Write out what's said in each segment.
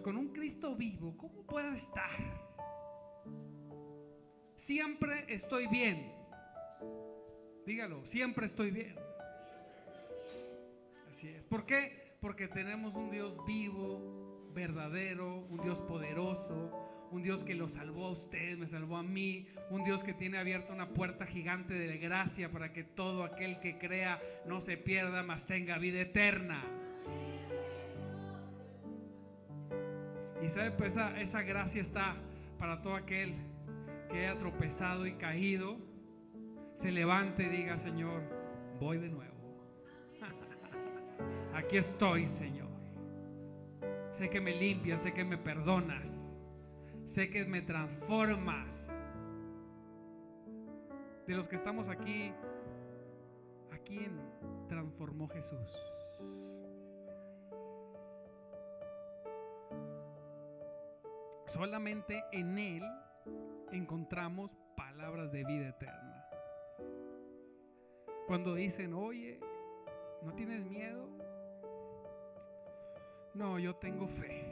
Con un Cristo vivo, ¿cómo puedo estar? Siempre estoy bien. Dígalo, siempre estoy bien. Así es. ¿Por qué? Porque tenemos un Dios vivo, verdadero, un Dios poderoso, un Dios que lo salvó a usted, me salvó a mí, un Dios que tiene abierta una puerta gigante de gracia para que todo aquel que crea no se pierda, mas tenga vida eterna. Y sabe, pues esa, gracia está para todo aquel que haya tropezado y caído, se levante y diga, Señor, voy de nuevo. Aquí estoy, Señor. Sé que me limpias, sé que me perdonas. Sé que me transformas. De los que estamos aquí, ¿a quién transformó Jesús? Solamente en Él encontramos palabras de vida eterna. Cuando dicen, oye, ¿no tienes miedo? No, yo tengo fe.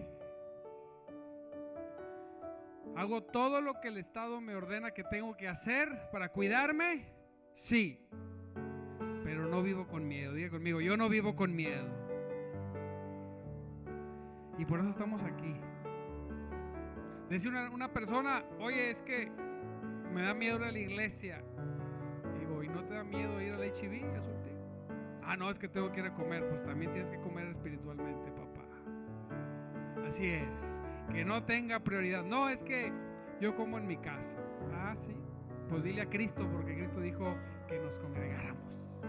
¿Hago todo lo que el Estado me ordena que tengo que hacer para cuidarme? Sí. Pero no vivo con miedo. Diga conmigo, yo no vivo con miedo. Y por eso estamos aquí. Dice una, persona, oye, es que me da miedo ir a la iglesia. Digo, ¿y no te da miedo ir al HIV? Ah, no, es que tengo que ir a comer. Pues también tienes que comer espiritualmente, papá. Así es que no tenga prioridad. No, es que yo como en mi casa. Ah, sí. Pues dile a Cristo, porque Cristo dijo que nos congregáramos.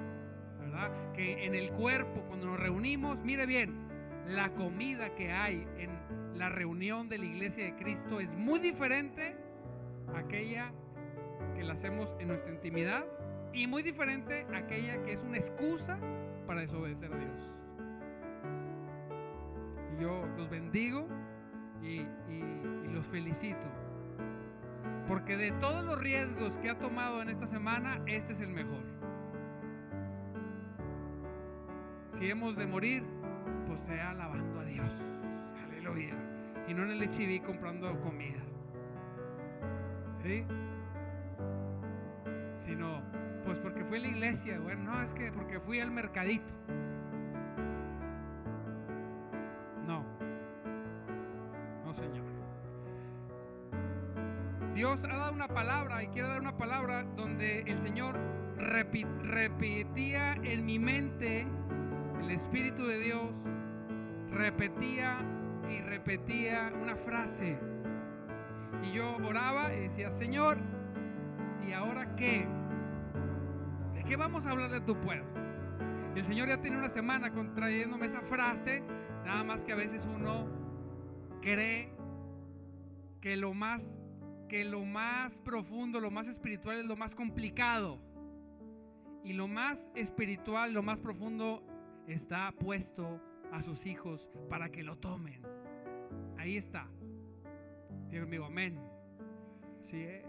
¿Verdad? Que en el cuerpo, cuando nos reunimos, mire bien, la comida que hay en la reunión de la iglesia de Cristo es muy diferente a aquella que la hacemos en nuestra intimidad y muy diferente a aquella que es una excusa para desobedecer a Dios. Y yo los bendigo y, los felicito. Porque de todos los riesgos que ha tomado en esta semana, este es el mejor. Si hemos de morir, pues sea alabando a Dios. Y no en el HIV comprando comida. ¿Sí? Sino, pues porque fui a la iglesia. Bueno, no, es que porque fui al mercadito. Dios ha dado una palabra y quiero dar una palabra donde el Señor repetía en mi mente, el Espíritu de Dios repetía y repetía una frase. Y yo oraba y decía, Señor, ¿y ahora qué? ¿De qué vamos a hablar de tu pueblo? Y el Señor ya tiene una semana contrayéndome esa frase, nada más que a veces uno cree que lo más que lo más profundo, lo más espiritual es lo más complicado. Y lo más espiritual, lo más profundo está puesto a sus hijos para que lo tomen. Ahí está. Dios mío, amén. Así es.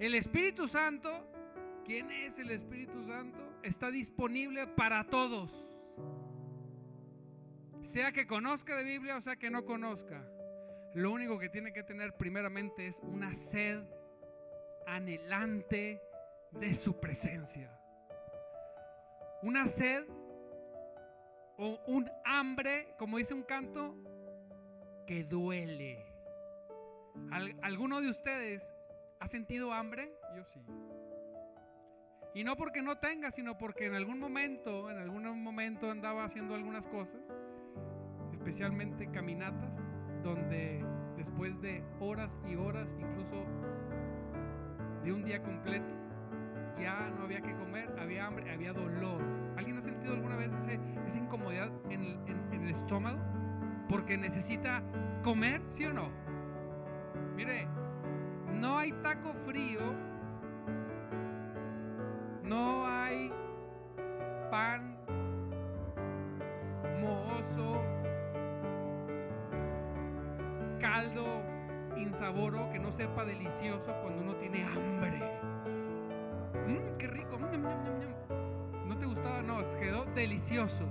El Espíritu Santo, ¿quién es el Espíritu Santo? Está disponible para todos. Sea que conozca de Biblia o sea que no conozca. Lo único que tiene que tener primeramente es una sed anhelante de su presencia. Una sed o un hambre, como dice un canto, que duele. ¿Alguno de ustedes ha sentido hambre? Yo sí. Y no porque no tenga, sino porque en algún momento, en algún momento andaba haciendo algunas cosas, especialmente caminatas, donde después de horas y horas, incluso de un día completo, ya no había que comer, había hambre, había dolor. ¿Alguien ha sentido alguna vez esa incomodidad en el, en el estómago? Porque necesita comer, ¿sí o no? Mire, no hay taco frío, no hay pan mohoso, caldo insaboro que no sepa delicioso cuando uno tiene hambre. nos quedó delicioso.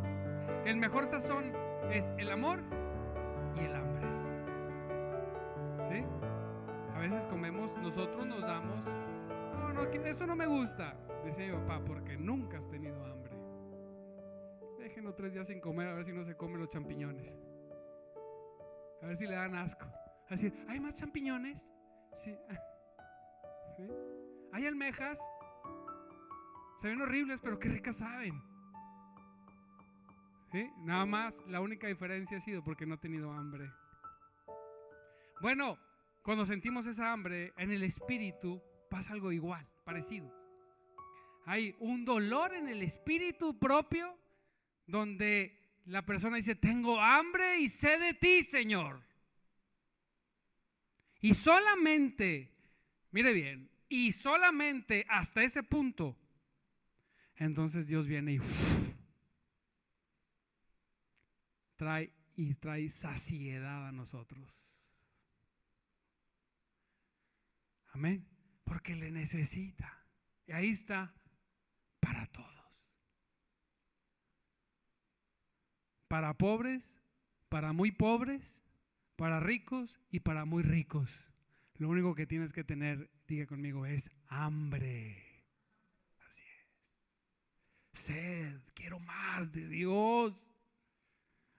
El mejor sazón es el amor y el hambre. ¿Sí? A veces comemos, nosotros nos damos, no, no, eso no me gusta, decía mi papá, porque nunca has tenido hambre. Déjenlo tres días sin comer a ver si no se comen los champiñones. A ver si le dan asco. Así, ¿hay más champiñones? ¿Sí? ¿Hay almejas? Se ven horribles, pero qué ricas saben. Nada más, la única diferencia ha sido porque no ha tenido hambre. Bueno, cuando sentimos esa hambre, en el espíritu pasa algo igual, parecido. Hay un dolor en el espíritu propio donde la persona dice, tengo hambre y sé de ti, Señor. Y solamente, mire bien, y solamente hasta ese punto, entonces Dios viene y y trae saciedad a nosotros. Amén. Porque le necesita. Y ahí está para todos. Para pobres, para muy pobres, para ricos y para muy ricos. Lo único que tienes que tener, diga conmigo, es hambre. Así es. Sed, quiero más de Dios.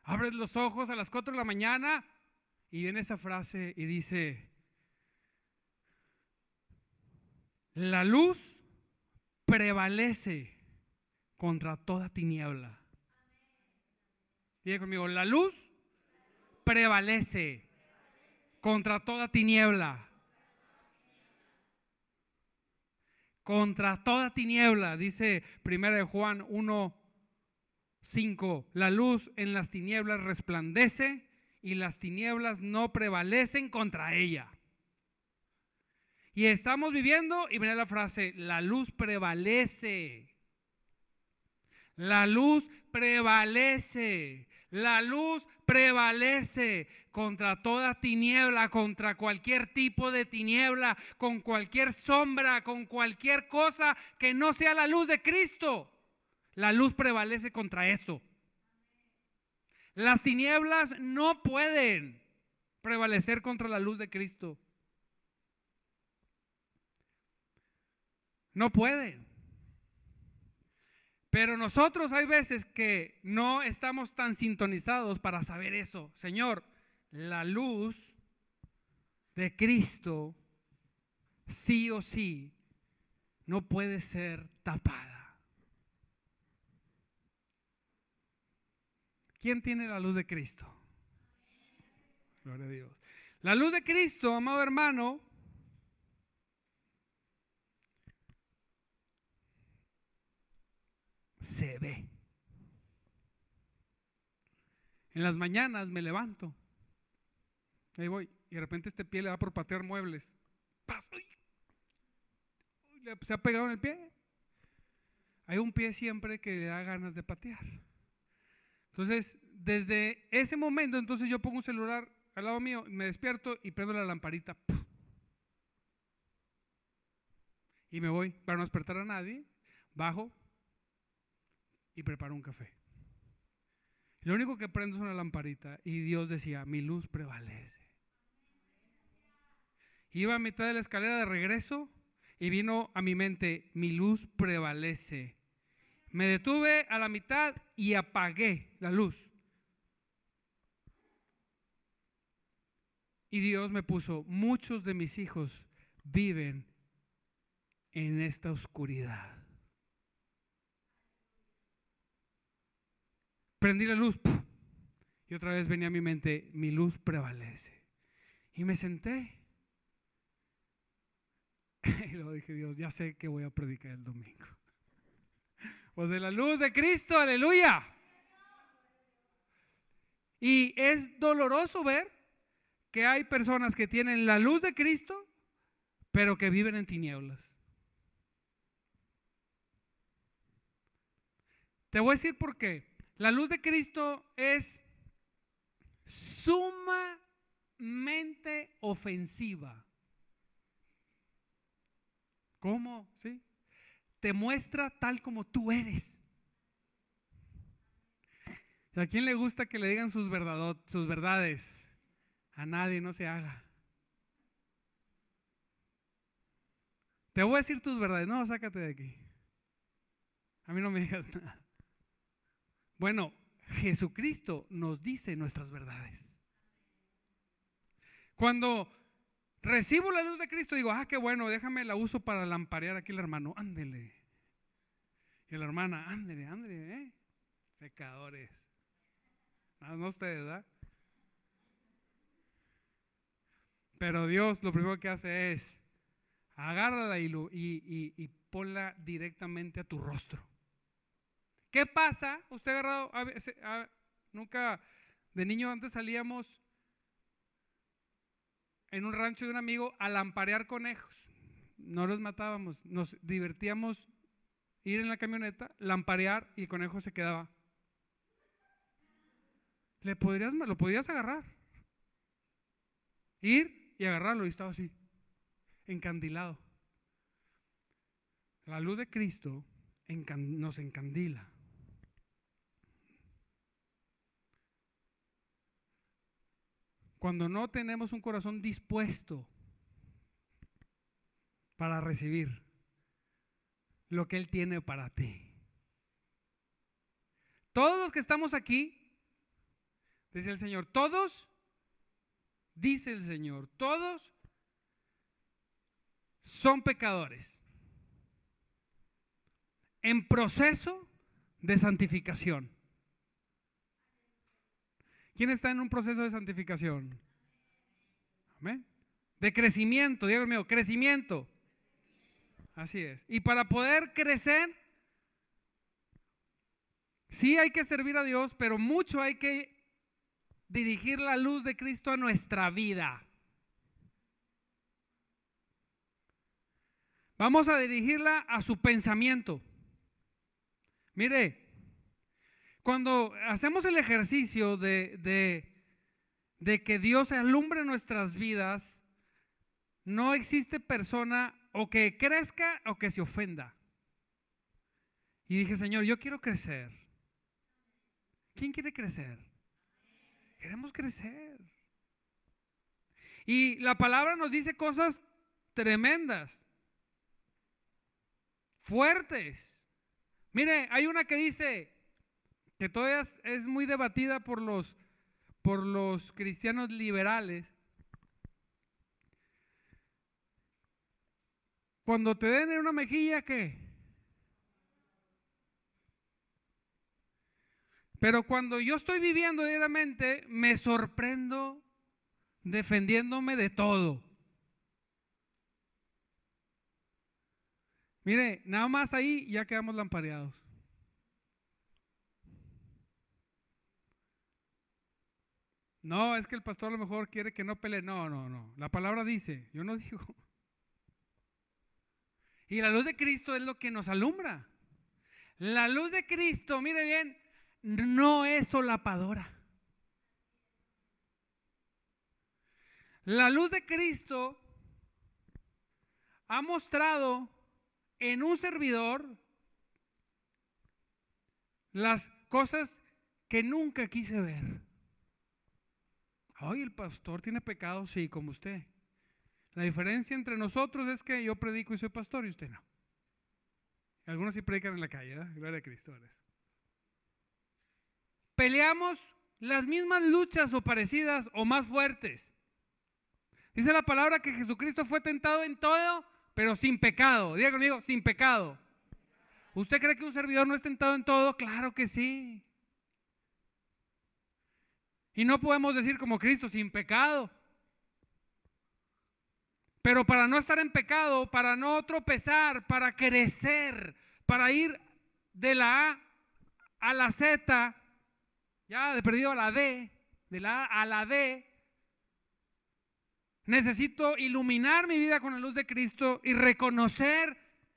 Abres los ojos a las 4 de la mañana y viene esa frase y dice, la luz prevalece contra toda tiniebla. Diga conmigo, la luz prevalece contra toda tiniebla. Contra toda tiniebla, dice 1 Juan 1, 5. La luz en las tinieblas resplandece y las tinieblas no prevalecen contra ella. Y estamos viviendo, y mira la frase, la luz prevalece. La luz prevalece. La luz prevalece contra toda tiniebla, contra cualquier tipo de tiniebla, con cualquier sombra, con cualquier cosa que no sea la luz de Cristo. La luz prevalece contra eso. Las tinieblas no pueden prevalecer contra la luz de Cristo. No pueden. Pero nosotros hay veces que no estamos tan sintonizados para saber eso. Señor, la luz de Cristo sí o sí no puede ser tapada. ¿Quién tiene la luz de Cristo? Gloria a Dios. La luz de Cristo, amado hermano, se ve. En las mañanas me levanto. Ahí voy. Y de repente este pie le da por patear muebles. Se ha pegado en el pie. Hay un pie siempre que le da ganas de patear. Entonces, desde ese momento, entonces yo pongo un celular al lado mío, me despierto y prendo la lamparita. Y me voy para no despertar a nadie. Bajo, y preparo un café. Lo único que prendo es una lamparita y Dios decía, mi luz prevalece. Iba a mitad de la escalera de regreso y vino a mi mente, mi luz prevalece. Me detuve a la mitad y apagué la luz. Y Dios me puso, muchos de mis hijos viven en esta oscuridad. prendí la luz y otra vez venía a mi mente, mi luz prevalece. Y me senté. Y luego dije, Dios, ya sé que voy a predicar el domingo. Pues de la luz de Cristo, aleluya. Y es doloroso ver que hay personas que tienen la luz de Cristo, pero que viven en tinieblas. Te voy a decir por qué. La luz de Cristo es sumamente ofensiva. ¿Cómo? ¿Sí? Te muestra tal como tú eres. ¿A quién le gusta que le digan sus, sus verdades? A nadie, no se haga. Te voy a decir tus verdades. No, sácate de aquí. A mí no me digas nada. Bueno, Jesucristo nos dice nuestras verdades. Cuando recibo la luz de Cristo, digo, ah, qué bueno, déjame la uso para lamparear aquí el hermano. Ándele. Y la hermana, ándele, ándele, ¿eh? Pecadores. No, no ustedes, ¿verdad? Pero Dios lo primero que hace es agárrala y, y, ponla directamente a tu rostro. ¿Qué pasa? Usted ha agarrado, nunca, de niño antes salíamos en un rancho de un amigo a lamparear conejos. No los matábamos, nos divertíamos ir en la camioneta, lamparear y el conejo se quedaba. Le podrías, lo podías agarrar. Ir y agarrarlo y estaba así, encandilado. La luz de Cristo nos encandila. Cuando no tenemos un corazón dispuesto para recibir lo que Él tiene para ti. Todos los que estamos aquí, dice el Señor, todos, dice el Señor, todos son pecadores en proceso de santificación. ¿Quién está en un proceso de santificación? Amén. De crecimiento, Dios mío, crecimiento. Así es. Y para poder crecer, sí hay que servir a Dios, pero mucho hay que dirigir la luz de Cristo a nuestra vida. Vamos a dirigirla a su pensamiento. Mire, cuando hacemos el ejercicio de, que Dios alumbre nuestras vidas, no existe persona o que crezca o que se ofenda. Y dije, Señor, yo quiero crecer. ¿Quién quiere crecer? Queremos crecer. Y la palabra nos dice cosas tremendas, fuertes. Mire, hay una que dice, que todavía es muy debatida por los, por los cristianos liberales. Cuando te den en una mejilla, ¿qué? Pero cuando yo estoy viviendo diariamente, me sorprendo defendiéndome de todo. Mire, nada más ahí ya quedamos lampareados. No, es que el pastor a lo mejor quiere que no pelee. No, no, no. La palabra dice, yo no digo. Y la luz de Cristo es lo que nos alumbra. La luz de Cristo, mire bien, no es solapadora. La luz de Cristo ha mostrado en un servidor las cosas que nunca quise ver. Ay, el pastor tiene pecado, sí, como usted. La diferencia entre nosotros es que yo predico y soy pastor y usted no. Algunos sí predican en la calle, ¿verdad? Gloria a Cristo. Peleamos las mismas luchas o parecidas o más fuertes. Dice la palabra que Jesucristo fue tentado en todo, pero sin pecado. Diga conmigo, sin pecado. ¿Usted cree que un servidor no es tentado en todo? Claro que sí. Y no podemos decir como Cristo, sin pecado. Pero para no estar en pecado, para no tropezar, para crecer, para ir de la A a la Z, ya de perdido a la D, de la A a la D, necesito iluminar mi vida con la luz de Cristo y reconocer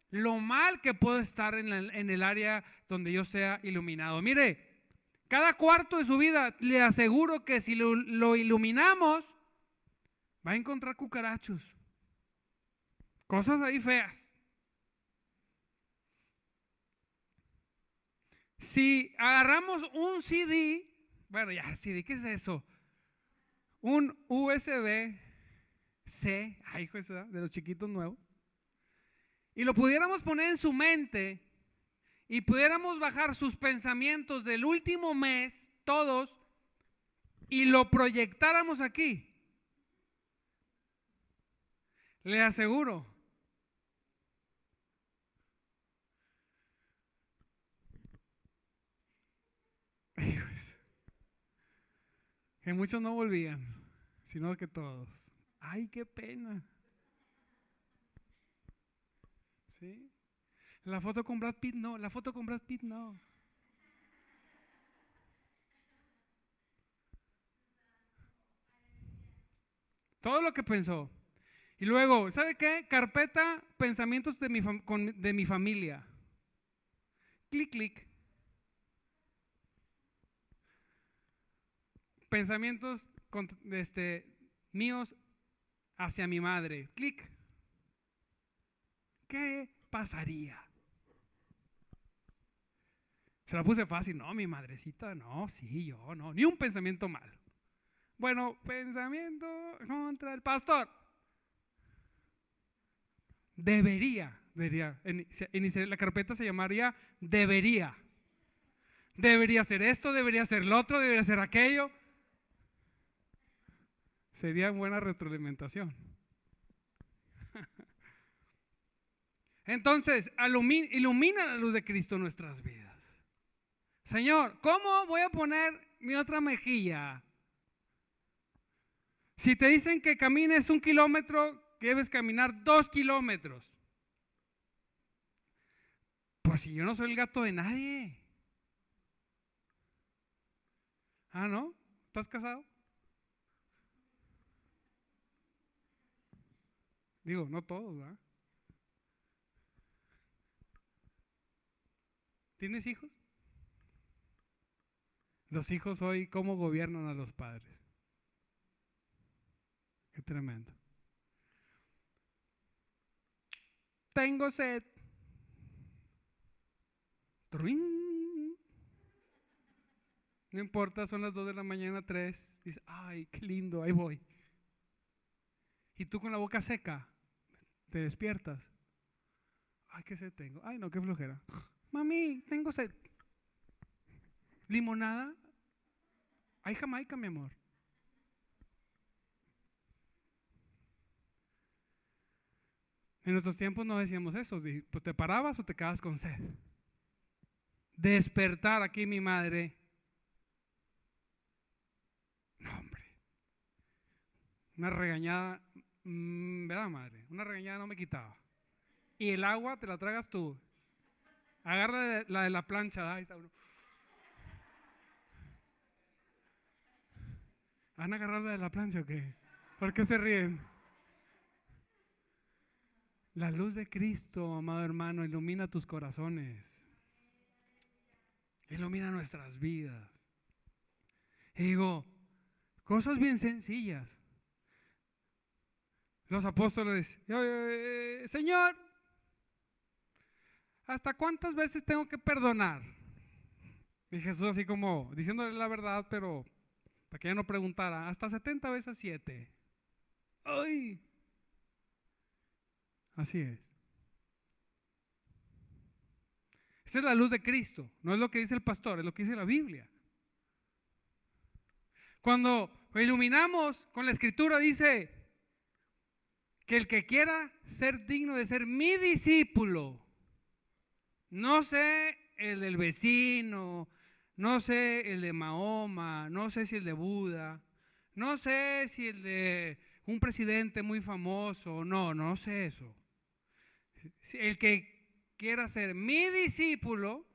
lo mal que puedo estar en, en el área donde yo sea iluminado. Mire, cada cuarto de su vida, le aseguro que si lo, iluminamos, va a encontrar cucarachos. Cosas ahí feas. Si agarramos un CD, bueno, ya, CD, ¿qué es eso? Un USB C, ay, de los chiquitos nuevos. y lo pudiéramos poner en su mente y pudiéramos bajar sus pensamientos del último mes, todos, y lo proyectáramos aquí, le aseguro que muchos no volvían, sino que todos. Ay, qué pena. ¿Sí? La foto con Brad Pitt no, la foto con Brad Pitt no. Todo lo que pensó. Y luego, ¿sabe qué? Carpeta pensamientos de mi, de mi familia. Clic, clic. Pensamientos este, míos hacia mi madre. Clic. ¿Qué pasaría? Se la puse fácil. No, mi madrecita, no, sí, yo, no. Ni un pensamiento mal. Bueno, pensamiento contra el pastor. Debería, debería. la carpeta se llamaría debería. Debería ser esto, debería ser lo otro, debería ser aquello. Sería buena retroalimentación. Entonces, ilumina la luz de Cristo en nuestras vidas. Señor, ¿cómo voy a poner mi otra mejilla? Si te dicen que camines un kilómetro, debes caminar dos kilómetros. Pues si yo no soy el gato de nadie. Ah, ¿no? ¿Estás casado? Digo, no todos, ¿verdad? ¿Tienes hijos? Los hijos hoy, ¿cómo gobiernan a los padres? Qué tremendo. Tengo sed. No importa, son las 2 de la mañana, 3. Dice, ay, qué lindo, ahí voy. Y tú con la boca seca, te despiertas. Ay, qué sed tengo. Ay, no, qué flojera. Mami, tengo sed. ¿Limonada? Hay Jamaica, mi amor. En nuestros tiempos no decíamos eso. Pues te parabas o te quedabas con sed. Despertar aquí mi madre. No, hombre. Una regañada Mm, ¿Verdad, madre? Una regañada no me quitaba. Y el agua te la tragas tú. Agarra la de la plancha. Ahí está ¿Van a agarrar la de la plancha o qué? ¿Por qué se ríen? La luz de Cristo, amado hermano, ilumina tus corazones. Ilumina nuestras vidas. Y digo, cosas bien sencillas. Los apóstoles, Señor, ¿hasta cuántas veces tengo que perdonar? Y Jesús así como diciéndole la verdad, pero para que ella no preguntara, hasta 70 veces 7. ¡Ay! Así es. Esa es la luz de Cristo, no es lo que dice el pastor, es lo que dice la Biblia. Cuando iluminamos con la escritura dice, que el que quiera ser digno de ser mi discípulo, no sé el del vecino, no sé el de Mahoma, no sé si el de Buda, no sé si el de un presidente muy famoso, no, no sé eso. El que quiera ser mi discípulo,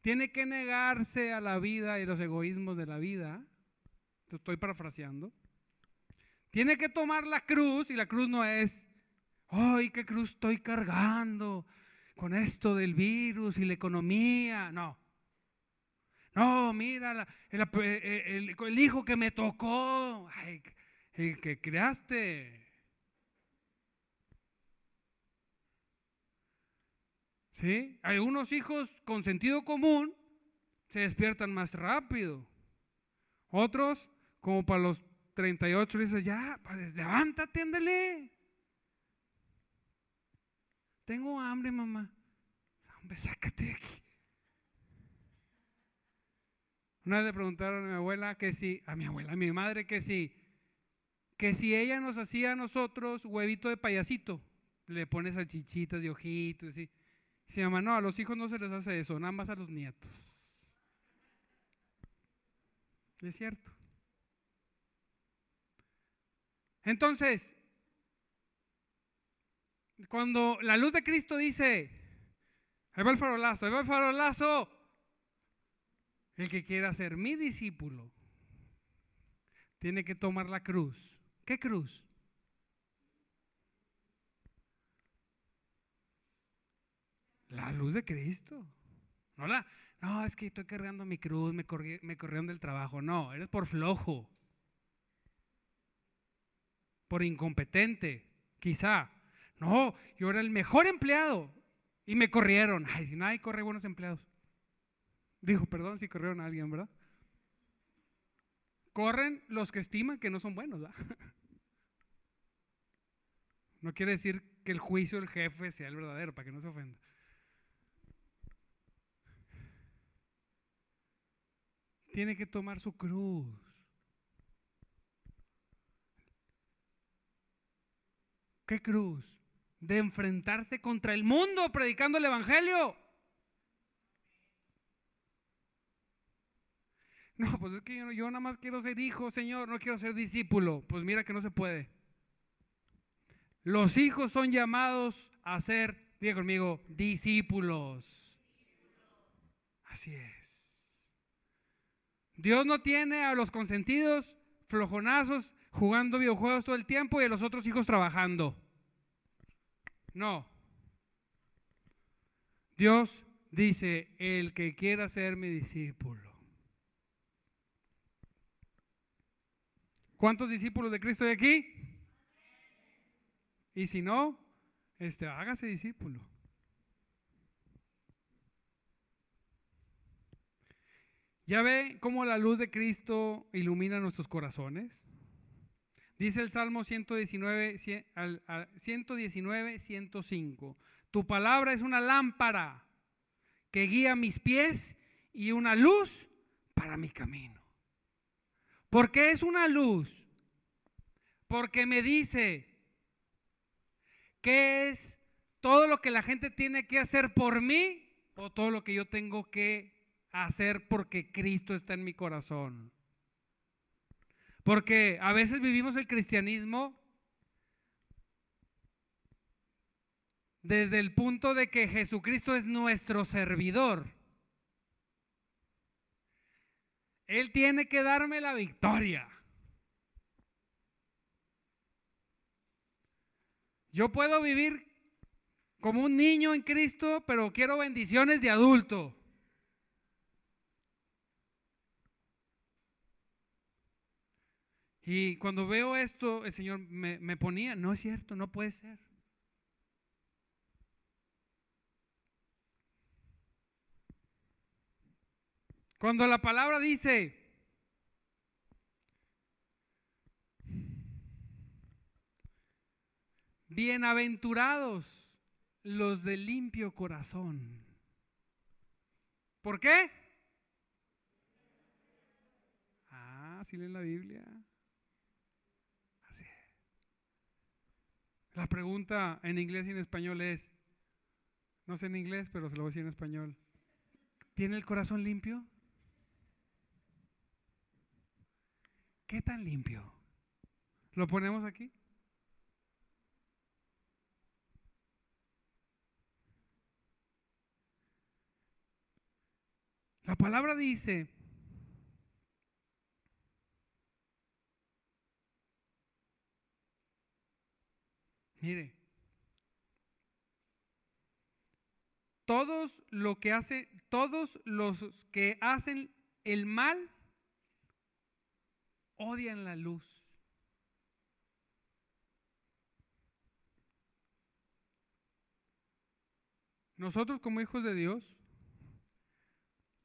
tiene que negarse a la vida y los egoísmos de la vida. Estoy parafraseando. Tiene que tomar la cruz y la cruz no es, ay, qué cruz estoy cargando con esto del virus y la economía. No. No, mira, el, el, hijo que me tocó, ay, el que creaste. ¿Sí? Algunos hijos con sentido común se despiertan más rápido. Otros, como para los 38 dice, ya, pues, levántate, ándale. tengo hambre, mamá. Hombre, sácate de aquí. Una vez le preguntaron a mi abuela que si, a mi abuela, a mi madre que si, que si ella nos hacía a nosotros huevito de payasito, le pone salchichitas y ojitos, y se llama, no, a los hijos no se les hace eso, nada más a los nietos. Es cierto. Entonces, cuando la luz de Cristo dice, ahí va el farolazo, ahí va el farolazo, el que quiera ser mi discípulo tiene que tomar la cruz. ¿Qué cruz? La luz de Cristo. No, la, no, es que estoy cargando mi cruz, me, corrieron del trabajo. No, eres por flojo. Por incompetente, quizá. No, yo era el mejor empleado y me corrieron. Ay, nadie corre buenos empleados. Dijo, perdón si corrieron a alguien, ¿verdad? Corren los que estiman que no son buenos, ¿verdad? No quiere decir que el juicio del jefe sea el verdadero, para que no se ofenda. Tiene que tomar su cruz. ¿Qué cruz? De enfrentarse contra el mundo predicando el Evangelio. No, pues es que yo, nada más quiero ser hijo, Señor, no quiero ser discípulo. Pues mira que no se puede. Los hijos son llamados a ser, diga conmigo, discípulos. Así es. Dios no tiene a los consentidos flojonazos jugando videojuegos todo el tiempo y a los otros hijos trabajando. No. Dios dice, el que quiera ser mi discípulo ¿Cuántos discípulos de Cristo hay aquí? Y si no, este, hágase discípulo. ¿Ya ve cómo la luz de Cristo ilumina nuestros corazones? Dice el Salmo 119, 119, 105. Tu palabra es una lámpara que guía mis pies y una luz para mi camino. ¿Por qué es una luz? Porque me dice qué es todo lo que la gente tiene que hacer por mí o todo lo que yo tengo que hacer porque Cristo está en mi corazón. Porque a veces vivimos el cristianismo desde el punto de que Jesucristo es nuestro servidor. Él tiene que darme la victoria. Yo puedo vivir como un niño en Cristo, pero quiero bendiciones de adulto. Y cuando veo esto, el Señor me, ponía, no es cierto, no puede ser. Cuando la palabra dice, bienaventurados los de limpio corazón. ¿Por qué? Ah, si leen la Biblia. Así. La pregunta en inglés y en español es, no sé en inglés, pero se lo voy a decir en español. ¿Tiene el corazón limpio? ¿Qué tan limpio? ¿Lo ponemos aquí? La palabra dice, mire, todos lo que hace, todos los que hacen el mal odian la luz. Nosotros como hijos de Dios,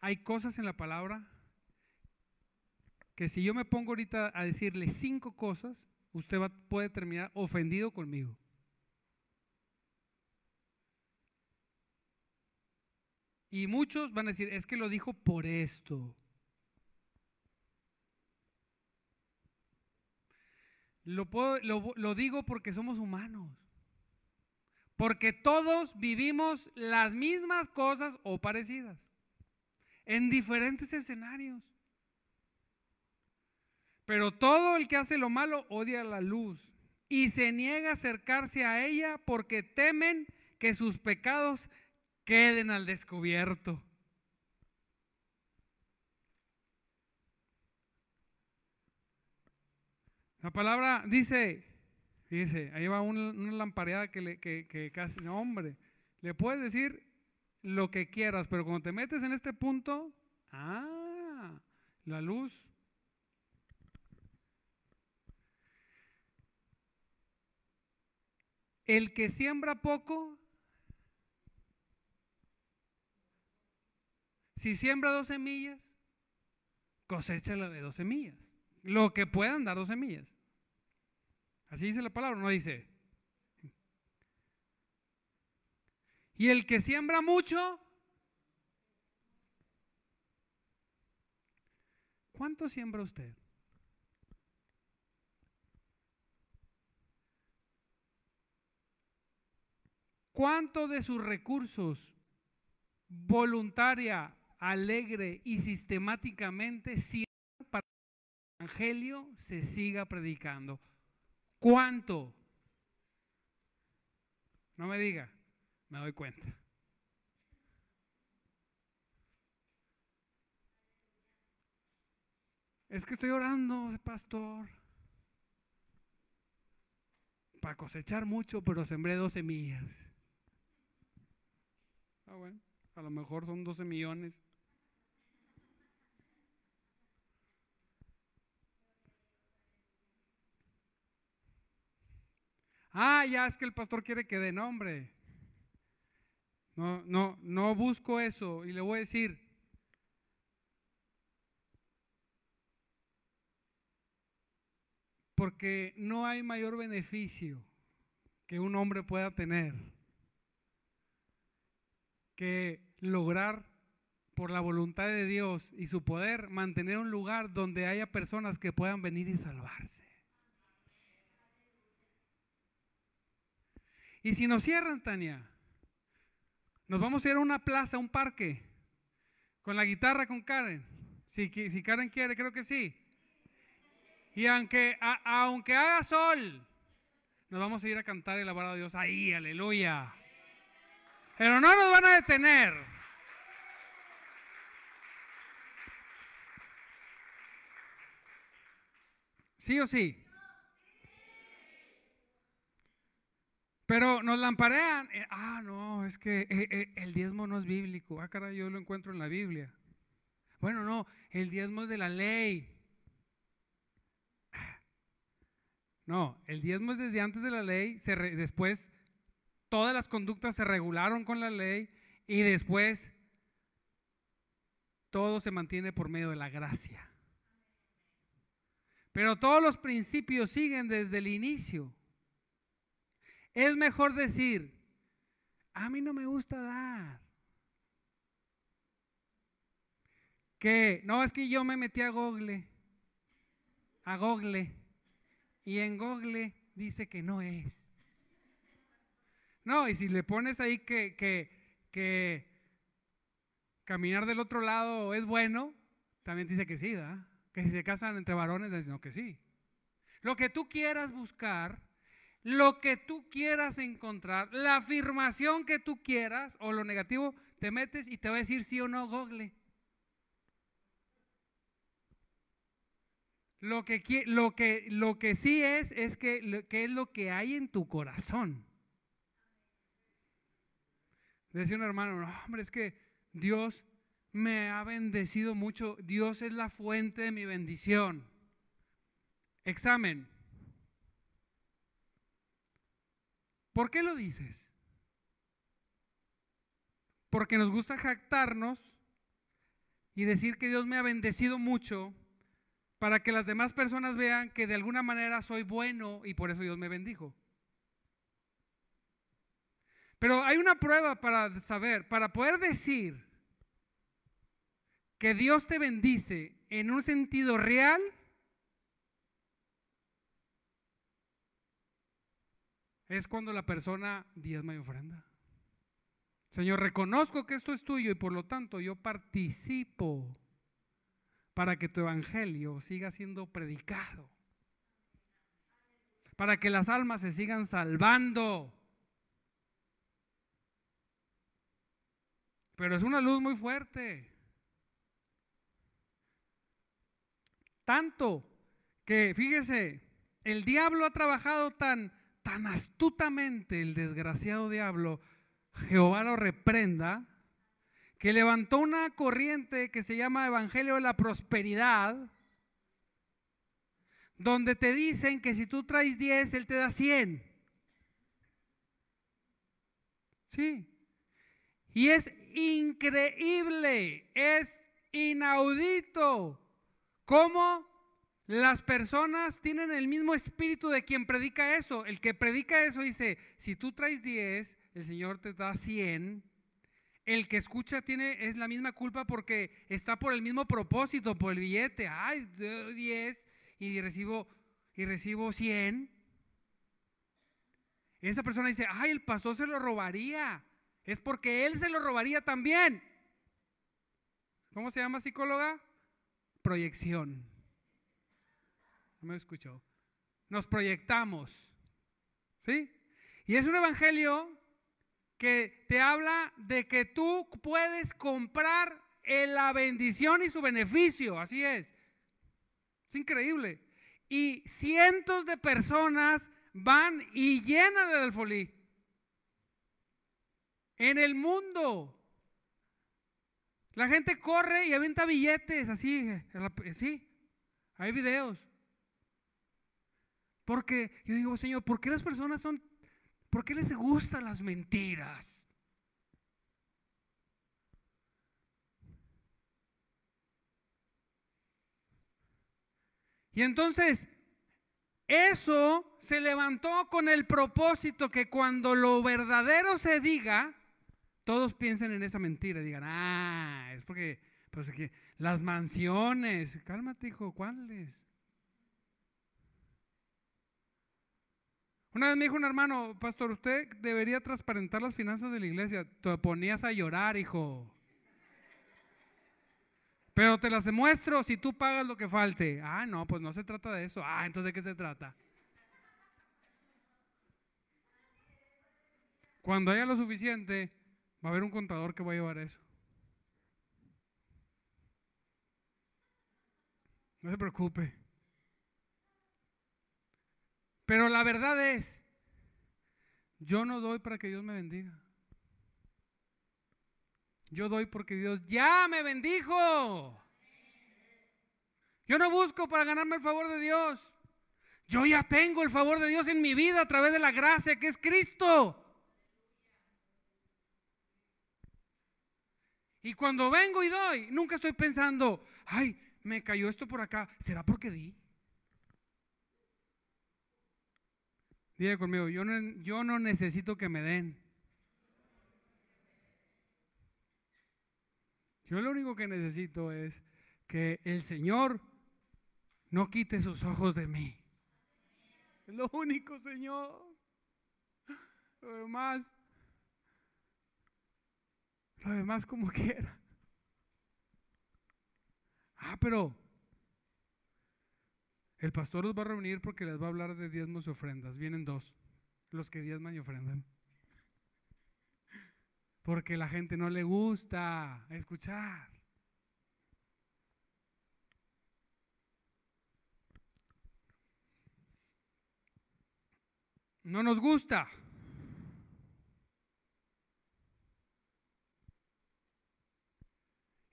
hay cosas en la palabra que si yo me pongo ahorita a decirle cinco cosas, usted va, puede terminar ofendido conmigo. Y muchos van a decir, es que lo dijo por esto. Lo, puedo, lo, lo digo porque somos humanos. Porque todos vivimos las mismas cosas o parecidas en diferentes escenarios. Pero todo el que hace lo malo odia la luz y se niega a acercarse a ella porque temen que sus pecados queden al descubierto. La palabra dice, dice, ahí va una, lampareada que, le, que, que casi, no, hombre, le puedes decir lo que quieras, pero cuando te metes en este punto, ah, la luz. El que siembra poco, si siembra dos semillas, cosecha la de dos semillas. Lo que puedan dar dos semillas. Así dice la palabra, no dice. Y el que siembra mucho, ¿cuánto siembra usted? ¿Cuánto de sus recursos voluntaria, alegre y sistemáticamente siembra Evangelio se siga predicando? ¿Cuánto? No me diga, me doy cuenta. Es que estoy orando, pastor, para cosechar mucho, pero sembré 12 semillas. Ah, bueno, a lo mejor son 12 millones. Ah, ya es que el pastor quiere que dé nombre. No, no, no busco eso y le voy a decir. Porque no hay mayor beneficio que un hombre pueda tener que lograr por la voluntad de Dios y su poder mantener un lugar donde haya personas que puedan venir y salvarse. Y si nos cierran, Tania, nos vamos a ir a una plaza, a un parque, con la guitarra con Karen. Si, Karen quiere, creo que sí. Y aunque, aunque haga sol, nos vamos a ir a cantar y alabar a Dios ahí, aleluya. Pero no nos van a detener. ¿Sí o sí? Pero nos lamparean. Eh, ah, no, es que eh, eh, el diezmo no es bíblico. Ah, caray, yo lo encuentro en la Biblia. Bueno, no, el diezmo es de la ley. No, el diezmo es desde antes de la ley. Se después todas las conductas se regularon con la ley y después todo se mantiene por medio de la gracia. Pero todos los principios siguen desde el inicio. Es mejor decir, a mí no me gusta dar. Que no es que yo me metí a Google, a Google, y en Google dice que no es. No, y si le pones ahí que, que, que caminar del otro lado es bueno, también dice que sí, ¿verdad? Que si se casan entre varones, dice que sí. Lo que tú quieras buscar lo que tú quieras encontrar, la afirmación que tú quieras o lo negativo, te metes y te va a decir sí o no Google. Lo que, lo que, lo que sí es, es que, es lo que hay en tu corazón. Decía un hermano, no, hombre, es que Dios me ha bendecido mucho. Dios es la fuente de mi bendición. Examen. ¿Por qué lo dices? Porque nos gusta jactarnos y decir que Dios me ha bendecido mucho para que las demás personas vean que de alguna manera soy bueno y por eso Dios me bendijo. Pero hay una prueba para saber, para poder decir que Dios te bendice en un sentido real, es cuando la persona diezma y ofrenda. Señor, reconozco que esto es tuyo y por lo tanto yo participo para que tu evangelio siga siendo predicado, para que las almas se sigan salvando. Pero es una luz muy fuerte. Tanto que, fíjese, el diablo ha trabajado tan, tan astutamente, el desgraciado diablo, Jehová lo reprenda, que levantó una corriente que se llama Evangelio de la Prosperidad, donde te dicen que si tú traes 10, Él te da 100. Sí. Y es increíble, es inaudito cómo las personas tienen el mismo espíritu de quien predica eso. El que predica eso dice, si tú traes 10, el Señor te da 100. El que escucha tiene es la misma culpa porque está por el mismo propósito, por el billete. Ay, 10 y recibo y recibo 100. Esa persona dice, "Ay, el pastor se lo robaría." Es porque él se lo robaría también. ¿Cómo se llama psicóloga? Proyección. No me escuchó. Nos proyectamos. ¿Sí? Y es un evangelio que te habla de que tú puedes comprar la bendición y su beneficio. Así es. Es increíble. Y cientos de personas van y llenan el alfolí. En el mundo. La gente corre y avienta billetes, así, sí. Hay videos. Porque yo digo, Señor, ¿por qué las personas son ¿Por qué les gustan las mentiras? Y entonces, eso se levantó con el propósito que cuando lo verdadero se diga, todos piensen en esa mentira, digan, ah, es porque, pues que las mansiones, cálmate hijo, ¿cuáles? Una vez me dijo un hermano, pastor, usted debería transparentar las finanzas de la iglesia. Te ponías a llorar, hijo. Pero te las demuestro si tú pagas lo que falte. Ah, no, pues no se trata de eso. Ah, entonces ¿de qué se trata? Cuando haya lo suficiente, va a haber un contador que va a llevar eso. No se preocupe. Pero la verdad es, yo no doy para que Dios me bendiga. Yo doy porque Dios ya me bendijo. Yo no busco para ganarme el favor de Dios. Yo ya tengo el favor de Dios en mi vida a través de la gracia que es Cristo. Y cuando vengo y doy, nunca estoy pensando, ay, me cayó esto por acá. ¿Será porque di? Diga conmigo, yo no, yo no necesito que me den. Yo lo único que necesito es que el Señor no quite sus ojos de mí. Es lo único, Señor. Lo demás, lo demás como quiera. Ah, pero el pastor los va a reunir porque les va a hablar de diezmos y ofrendas. Vienen dos, los que diezman y ofrendan. Porque la gente no le gusta escuchar. No nos gusta.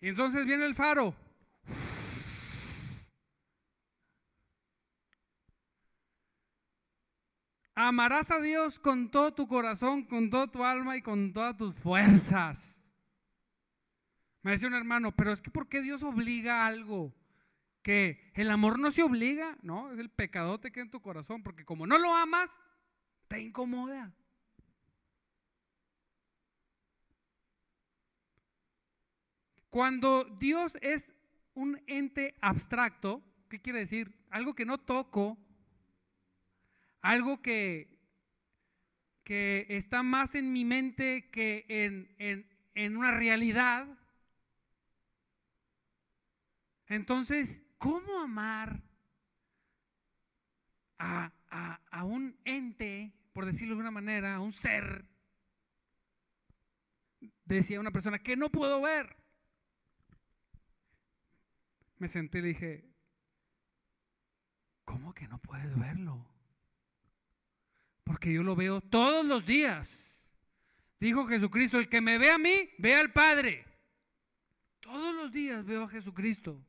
Y entonces viene el faro. Amarás a Dios con todo tu corazón, con toda tu alma y con todas tus fuerzas. Me decía un hermano, pero es que ¿por qué Dios obliga algo? Que el amor no se obliga, no, es el pecadote que hay en tu corazón, porque como no lo amas, te incomoda. Cuando Dios es un ente abstracto, ¿qué quiere decir? Algo que no toco, algo que, que está más en mi mente que en, en una realidad. Entonces, ¿cómo amar a, a, un ente, por decirlo de alguna manera, a un ser? Decía una persona que no puedo ver. Me senté y le dije, ¿cómo que no puedes verlo? Porque yo lo veo todos los días. Dijo Jesucristo, el que me ve a mí, ve al Padre. Todos los días veo a Jesucristo.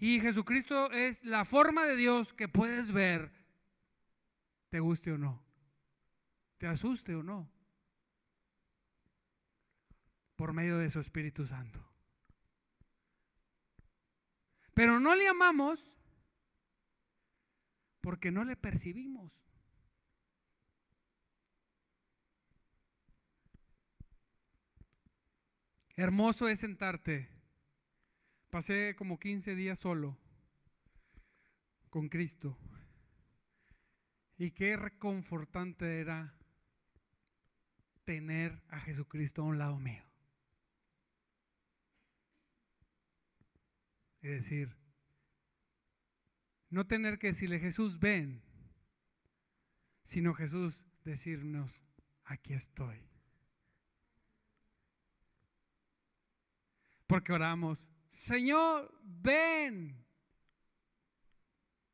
Y Jesucristo es la forma de Dios que puedes ver, te guste o no, te asuste o no, por medio de su Espíritu Santo. Pero no le amamos porque no le percibimos. Hermoso es sentarte. Pasé como 15 días solo con Cristo. Y qué reconfortante era tener a Jesucristo a un lado mío. Es decir, no tener que decirle Jesús, ven, sino Jesús decirnos, aquí estoy. Porque oramos, Señor, ven.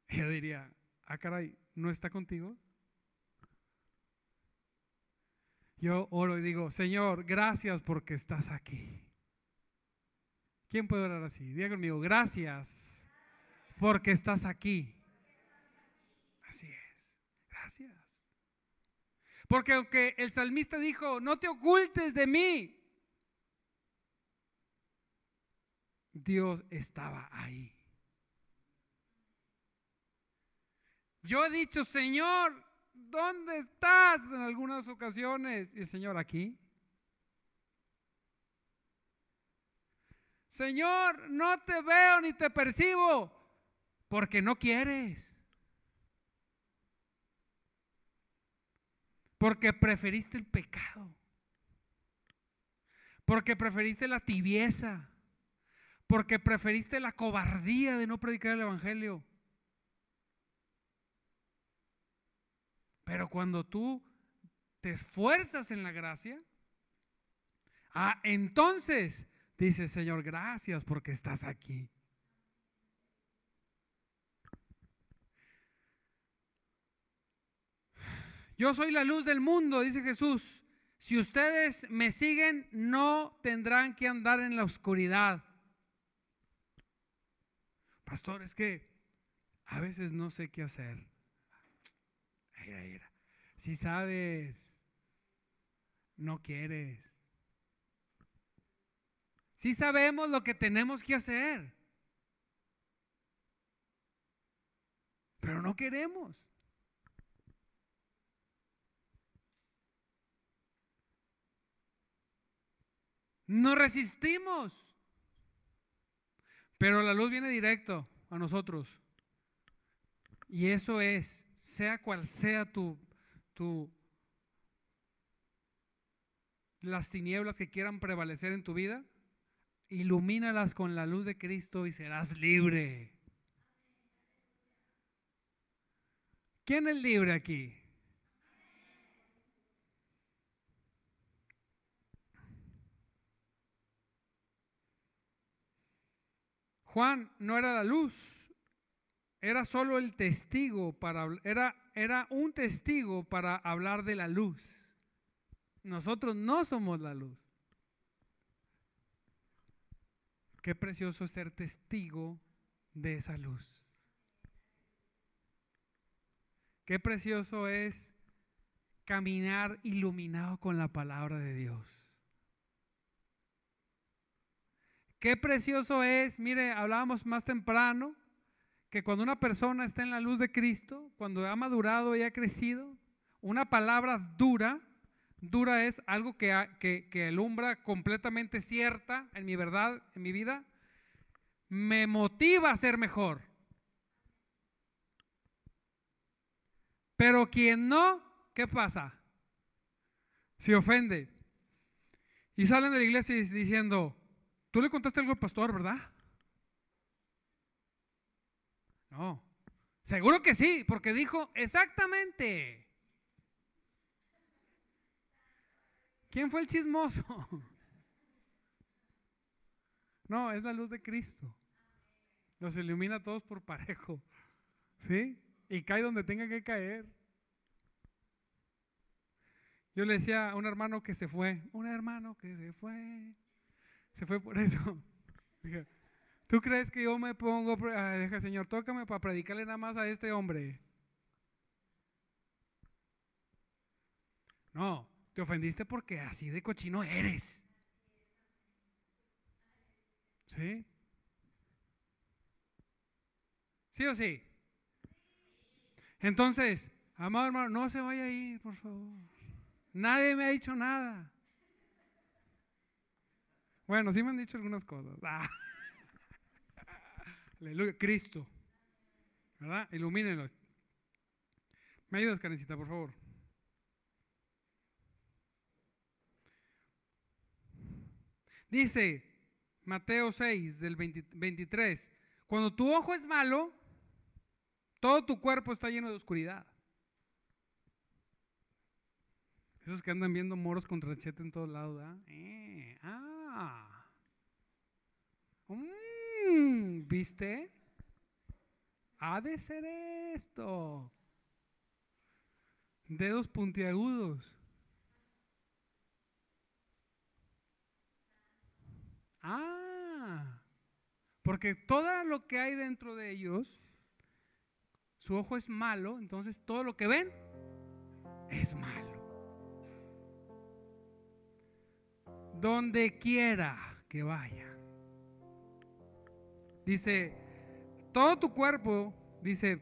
yo diría, ah, caray, ¿no está contigo? Yo oro y digo, Señor, gracias porque estás aquí. ¿Quién puede orar así? Diga conmigo, gracias porque estás aquí. Así es, gracias. Porque aunque el salmista dijo, no te ocultes de mí, Dios estaba ahí. Yo he dicho, Señor, ¿dónde estás? En algunas ocasiones. Y el Señor aquí. Señor, no te veo ni te percibo porque no quieres. Porque preferiste el pecado. Porque preferiste la tibieza porque preferiste la cobardía de no predicar el Evangelio. Pero cuando tú te esfuerzas en la gracia, ah, entonces dice Señor, gracias porque estás aquí. Yo soy la luz del mundo, dice Jesús. Si ustedes me siguen, no tendrán que andar en la oscuridad. Pastor, es que a veces no sé qué hacer. Si sabes, no quieres. Si sabemos lo que tenemos que hacer. Pero no queremos. No resistimos. Pero la luz viene directo a nosotros. Y eso es, sea cual sea tu, tu, las tinieblas que quieran prevalecer en tu vida, ilumínalas con la luz de Cristo y serás libre. ¿Quién es libre aquí? Juan no era la luz, era solo el testigo para era era un testigo para hablar de la luz. Nosotros no somos la luz. Qué precioso ser testigo de esa luz. Qué precioso es caminar iluminado con la palabra de Dios. Qué precioso es, mire, hablábamos más temprano, que cuando una persona está en la luz de Cristo, cuando ha madurado y ha crecido, una palabra dura dura es algo que, que, alumbra completamente cierta en mi verdad, en mi vida, me motiva a ser mejor. Pero quien no, ¿qué pasa? Se ofende. Y salen de la iglesia diciendo, tú le contaste algo al pastor, ¿verdad? No. Seguro que sí, porque dijo exactamente. ¿Quién fue el chismoso? No, es la luz de Cristo. Los ilumina a todos por parejo. ¿Sí? Y cae donde tenga que caer. Yo le decía a un hermano que se fue, un hermano que se fue, se fue por eso. ¿Tú crees que yo me pongo, deja Señor, tócame para predicarle nada más a este hombre? No, te ofendiste porque así de cochino eres. ¿Sí? ¿Sí o sí? Entonces, amado hermano, no se vaya a ir, por favor. Nadie me ha dicho nada. Bueno, sí me han dicho algunas cosas. Ah. Aleluya. Cristo. ¿Verdad? Ilumínenlo. ¿Me ayudas, Karencita, por favor? Dice Mateo 6, del 23, cuando tu ojo es malo, todo tu cuerpo está lleno de oscuridad. Esos que andan viendo moros con tranchete en todos lados, eh, Mm, ¿Viste? Ha de ser esto. Dedos puntiagudos. Ah, porque todo lo que hay dentro de ellos, su ojo es malo, entonces todo lo que ven es malo. Donde quiera que vaya. Dice, todo tu cuerpo, dice,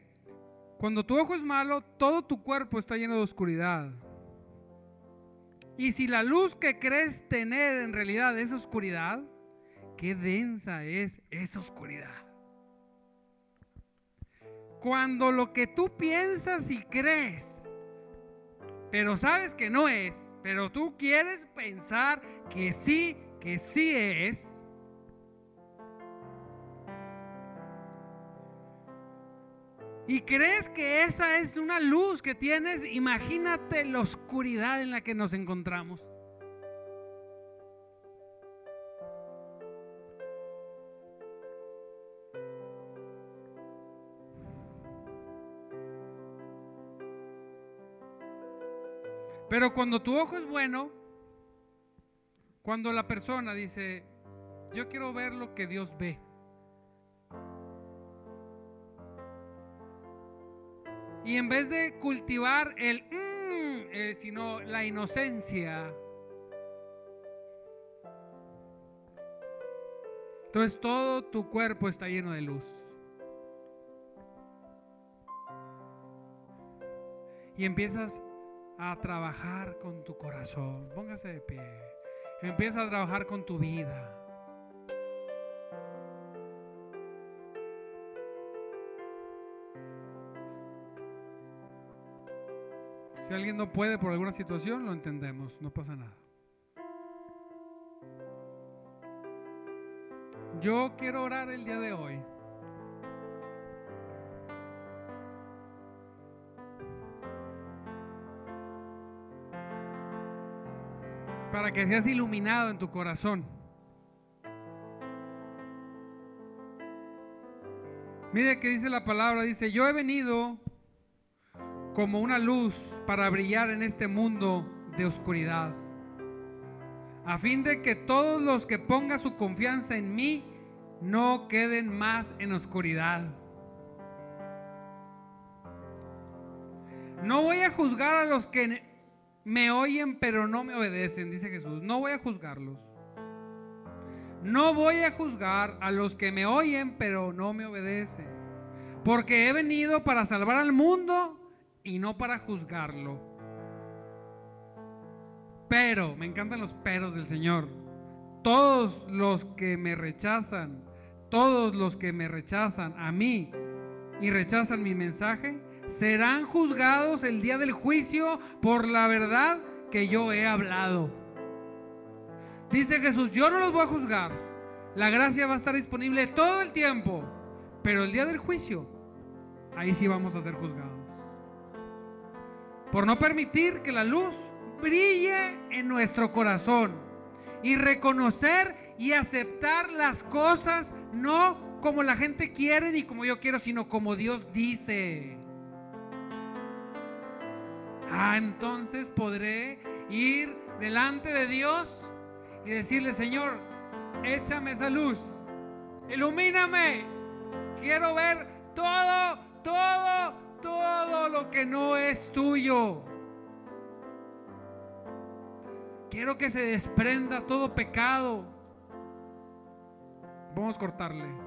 cuando tu ojo es malo, todo tu cuerpo está lleno de oscuridad. Y si la luz que crees tener en realidad es oscuridad, qué densa es esa oscuridad. Cuando lo que tú piensas y crees, pero sabes que no es, pero tú quieres pensar que sí, que sí es. Y crees que esa es una luz que tienes, imagínate la oscuridad en la que nos encontramos. Pero cuando tu ojo es bueno, cuando la persona dice, yo quiero ver lo que Dios ve. Y en vez de cultivar el, mm, eh, sino la inocencia, entonces todo tu cuerpo está lleno de luz. Y empiezas a trabajar con tu corazón. Póngase de pie. Empieza a trabajar con tu vida. Si alguien no puede por alguna situación, lo entendemos, no pasa nada. Yo quiero orar el día de hoy para que seas iluminado en tu corazón. Mire que dice la palabra, dice, yo he venido como una luz para brillar en este mundo de oscuridad, a fin de que todos los que pongan su confianza en mí no queden más en oscuridad. No voy a juzgar a los que me oyen pero no me obedecen, dice Jesús. No voy a juzgarlos. No voy a juzgar a los que me oyen pero no me obedecen. Porque he venido para salvar al mundo y no para juzgarlo. Pero, me encantan los peros del Señor. Todos los que me rechazan, todos los que me rechazan a mí y rechazan mi mensaje, serán juzgados el día del juicio por la verdad que yo he hablado. Dice Jesús, yo no los voy a juzgar. La gracia va a estar disponible todo el tiempo. Pero el día del juicio, ahí sí vamos a ser juzgados. Por no permitir que la luz brille en nuestro corazón y reconocer y aceptar las cosas no como la gente quiere ni como yo quiero, sino como Dios dice. Ah, entonces podré ir delante de Dios y decirle, Señor, échame esa luz, ilumíname, quiero ver todo, todo, todo lo que no es tuyo. Quiero que se desprenda todo pecado. Vamos a cortarle.